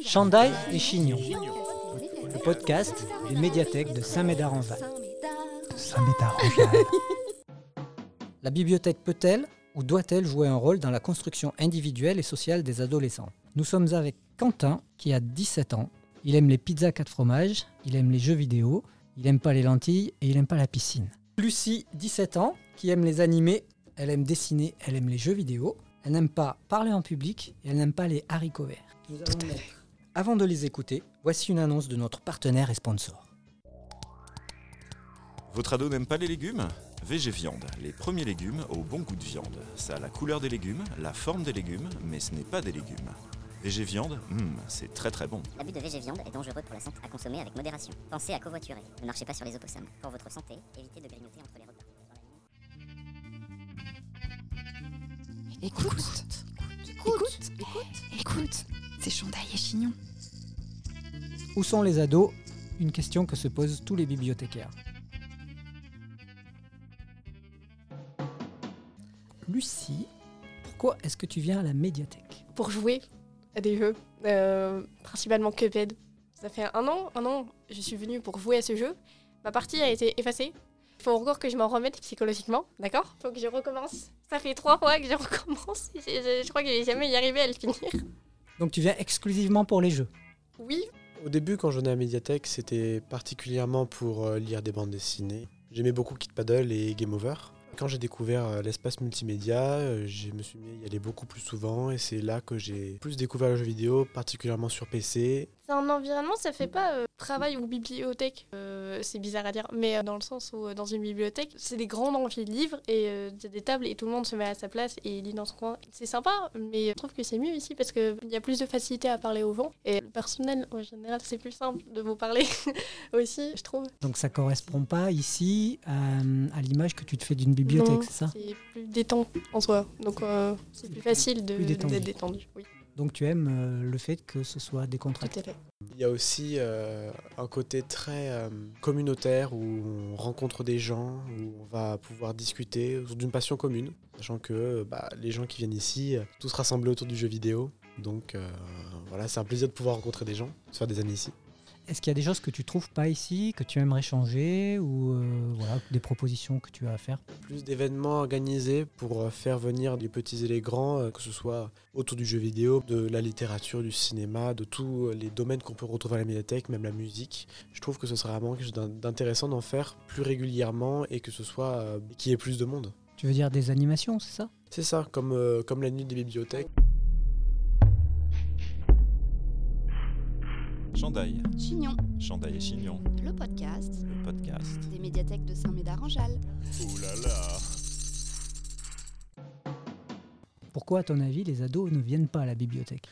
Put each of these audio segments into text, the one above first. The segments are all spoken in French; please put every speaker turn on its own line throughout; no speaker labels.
Chandail et Chignon, le podcast des médiathèques de Saint-Médard-en-Val.
Saint-Médard-en-Val.
La bibliothèque peut-elle ou doit-elle jouer un rôle dans la construction individuelle et sociale des adolescents? Nous sommes avec Quentin qui a 17 ans. Il aime les pizzas 4 fromages, il aime les jeux vidéo, il aime pas les lentilles et il aime pas la piscine. Lucie, 17 ans, qui aime les animés, elle aime dessiner, elle aime les jeux vidéo, elle n'aime pas parler en public et elle n'aime pas les haricots verts. Nous Avant de les écouter, voici une annonce de notre partenaire et sponsor.
Votre ado n'aime pas les légumes VG Viande, les premiers légumes au bon goût de viande. Ça a la couleur des légumes, la forme des légumes, mais ce n'est pas des légumes. VG Viande, hmm, c'est très très bon.
L'abus de VG viande est dangereux pour la santé à consommer avec modération. Pensez à covoiturer. Ne marchez pas sur les opossums. Pour votre santé, évitez de grignoter entre les repas. Nuit,
Écoute, écoute, écoute, écoute, c'est Chandail et Chignon.
Où sont les ados? Une question que se posent tous les bibliothécaires. Lucie, pourquoi est-ce que tu viens à la médiathèque?
Pour jouer à des jeux, euh, principalement Cuphead. Ça fait un an, un an, je suis venue pour jouer à ce jeu. Ma partie a été effacée. Il faut encore que je m'en remette psychologiquement, d'accord? Faut que je recommence. Ça fait trois fois que je recommence. Je, je- je crois que je vais jamais y arriver à le finir.
Donc tu viens exclusivement pour les jeux?
Oui,
Au début, quand je venais à la médiathèque, c'était particulièrement pour euh, lire des bandes dessinées. J'aimais beaucoup Kid Paddle et Game Over. Quand j'ai découvert euh, l'espace multimédia, euh, je me suis mis à y aller beaucoup plus souvent et c'est là que j'ai plus découvert le jeu vidéo, particulièrement sur PC.
c'est un environnement, ça fait pas travail ou bibliothèque. Euh, c'est bizarre à dire, mais euh, dans le sens où euh, dans une bibliothèque, c'est des grands amphis de livres et euh, il y a des tables et tout le monde se met à sa place et lit dans son coin. C'est sympa, mais je trouve que c'est mieux ici parce qu'il y a plus de facilité à parler aux gens et le personnel en général, c'est plus simple de vous parler aussi, je trouve.
Donc ça correspond pas ici à l'image que tu te fais d'une bibliothèque, c'est ça?
C'est plus détendu en soi, donc euh, c'est plus facile de-
Plus détendu.
d'être détendu. Oui,
Donc tu aimes le fait que ce soit
tout
décontracté.
à fait.
Il y a aussi euh, un côté très euh, communautaire où on rencontre des gens, où on va pouvoir discuter d'une passion commune, sachant que euh, bah, les gens qui viennent ici, tous rassemblés autour du jeu vidéo. Donc voilà, c'est un plaisir de pouvoir rencontrer des gens, de se faire des amis ici.
Est-ce qu'il y a des choses que tu trouves pas ici, que tu aimerais changer ou euh, voilà, des propositions que tu as à faire?
Plus d'événements organisés pour euh, faire venir les petits et les grands, euh, que ce soit autour du jeu vidéo, de la littérature, du cinéma, de tous les domaines qu'on peut retrouver à la médiathèque, même la musique. Je trouve que ce serait vraiment quelque chose d'in- d'intéressant d'en faire plus régulièrement et que ce soit euh, qu'il y ait plus de monde.
Tu veux dire des animations, c'est ça?
C'est ça, comme, euh, comme la nuit des bibliothèques.
Chandail,
Chignon,
Chandail et Chignon,
le podcast
le podcast.
des médiathèques de Saint-Médard-en-Jalles.
Ouh là là
Pourquoi, à ton avis, les ados ne viennent pas à la bibliothèque?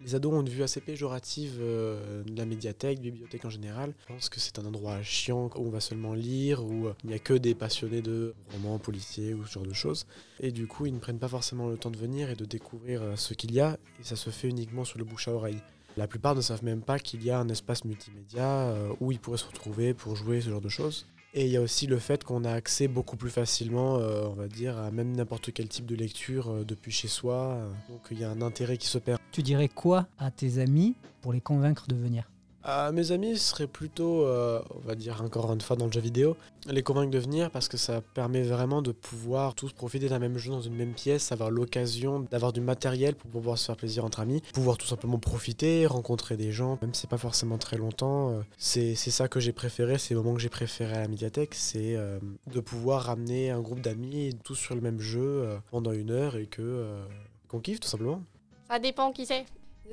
Les ados ont une vue assez péjorative euh, de la médiathèque, de la bibliothèque en général. Je pense que c'est un endroit chiant où on va seulement lire, où euh, il n'y a que des passionnés de romans policiers ou ce genre de choses. Et du coup, ils ne prennent pas forcément le temps de venir et de découvrir euh, ce qu'il y a, et ça se fait uniquement sur le bouche à oreille. La plupart ne savent même pas qu'il y a un espace multimédia euh, où ils pourraient se retrouver pour jouer ce genre de choses. Et il y a aussi le fait qu'on a accès beaucoup plus facilement, euh, on va dire, à même n'importe quel type de lecture euh, depuis chez soi. donc il y a un intérêt qui se perd.
Tu dirais quoi à tes amis pour les convaincre de venir?
Ah, mes amis seraient plutôt, euh, on va dire encore une fois dans le jeu vidéo, les convaincre de venir parce que ça permet vraiment de pouvoir tous profiter d'un même jeu dans une même pièce, avoir l'occasion d'avoir du matériel pour pouvoir se faire plaisir entre amis, pouvoir tout simplement profiter, rencontrer des gens, même si c'est pas forcément très longtemps. euh, c'est ça que j'ai préféré, c'est le moment que j'ai préféré à la médiathèque, c'est euh, de pouvoir ramener un groupe d'amis tous sur le même jeu euh, pendant une heure et que euh, qu'on kiffe tout simplement.
Ça dépend qui c'est.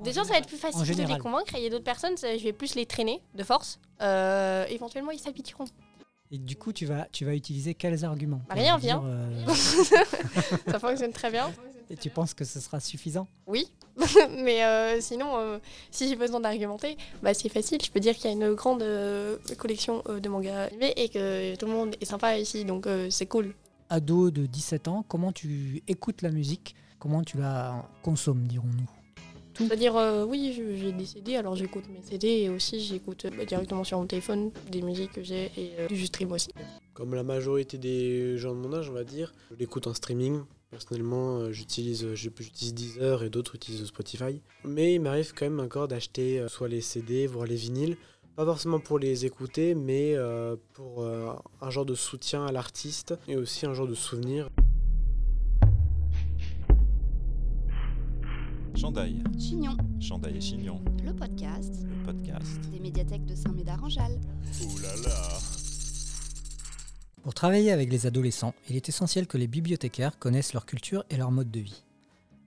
Gens, ça va être plus facile de les convaincre et il y a d'autres personnes, ça, je vais plus les traîner de force. Euh, éventuellement, ils s'habitueront.
Et du coup, tu vas, tu vas utiliser quels arguments
Bah, rien,
dire,
viens.
euh,
ça fonctionne très bien.
Et tu penses que ce sera suffisant?
Oui, mais euh, sinon, euh, si j'ai besoin d'argumenter, bah, c'est facile. Je peux dire qu'il y a une grande collection de mangas animés et que tout le monde est sympa ici, donc c'est cool.
Ado de 17 ans, comment tu écoutes la musique? Comment tu la consommes, dirons-nous?
C'est-à-dire, euh, oui, j'ai des CD, alors j'écoute mes CD et aussi j'écoute euh, bah, directement sur mon téléphone des musiques que j'ai et euh, du stream aussi.
Comme la majorité des gens de mon âge, on va dire, je l'écoute en streaming Personnellement, euh, j'utilise j'utilise Deezer et d'autres utilisent Spotify. Mais il m'arrive quand même encore d'acheter euh, soit les CD, voire les vinyles. Pas forcément pour les écouter, mais pour un genre de soutien à l'artiste et aussi un genre de souvenir.
Chandail,
Chignon,
Chandail et Chignon,
le podcast
le podcast.
des médiathèques de Saint-Médard-en-Jalles.
Ouh là là
Pour travailler avec les adolescents, il est essentiel que les bibliothécaires connaissent leur culture et leur mode de vie.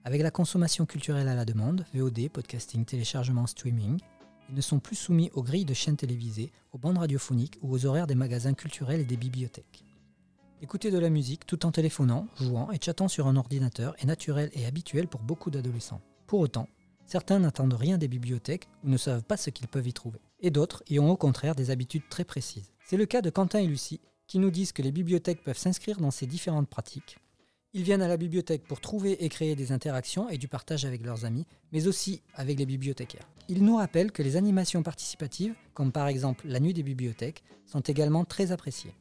Avec la consommation culturelle à la demande, VOD, podcasting, téléchargement, streaming, ils ne sont plus soumis aux grilles de chaînes télévisées, aux bandes radiophoniques ou aux horaires des magasins culturels et des bibliothèques. Écouter de la musique tout en téléphonant, jouant et chattant sur un ordinateur est naturel et habituel pour beaucoup d'adolescents. Pour autant, certains n'attendent rien des bibliothèques ou ne savent pas ce qu'ils peuvent y trouver. Et d'autres y ont au contraire des habitudes très précises. C'est le cas de Quentin et Lucie, qui nous disent que les bibliothèques peuvent s'inscrire dans ces différentes pratiques. Ils viennent à la bibliothèque pour trouver et créer des interactions et du partage avec leurs amis, mais aussi avec les bibliothécaires. Ils nous rappellent que les animations participatives, comme par exemple la nuit des bibliothèques, sont également très appréciées.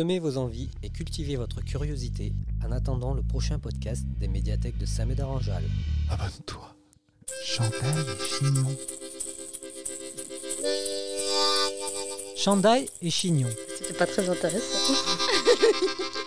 Semez vos envies et cultivez votre curiosité en attendant le prochain podcast des médiathèques de Saint-Médard-en-Jalles.
Abonne-toi.
Chandail et Chignon. Chandail et Chignon.
C'était pas très intéressant.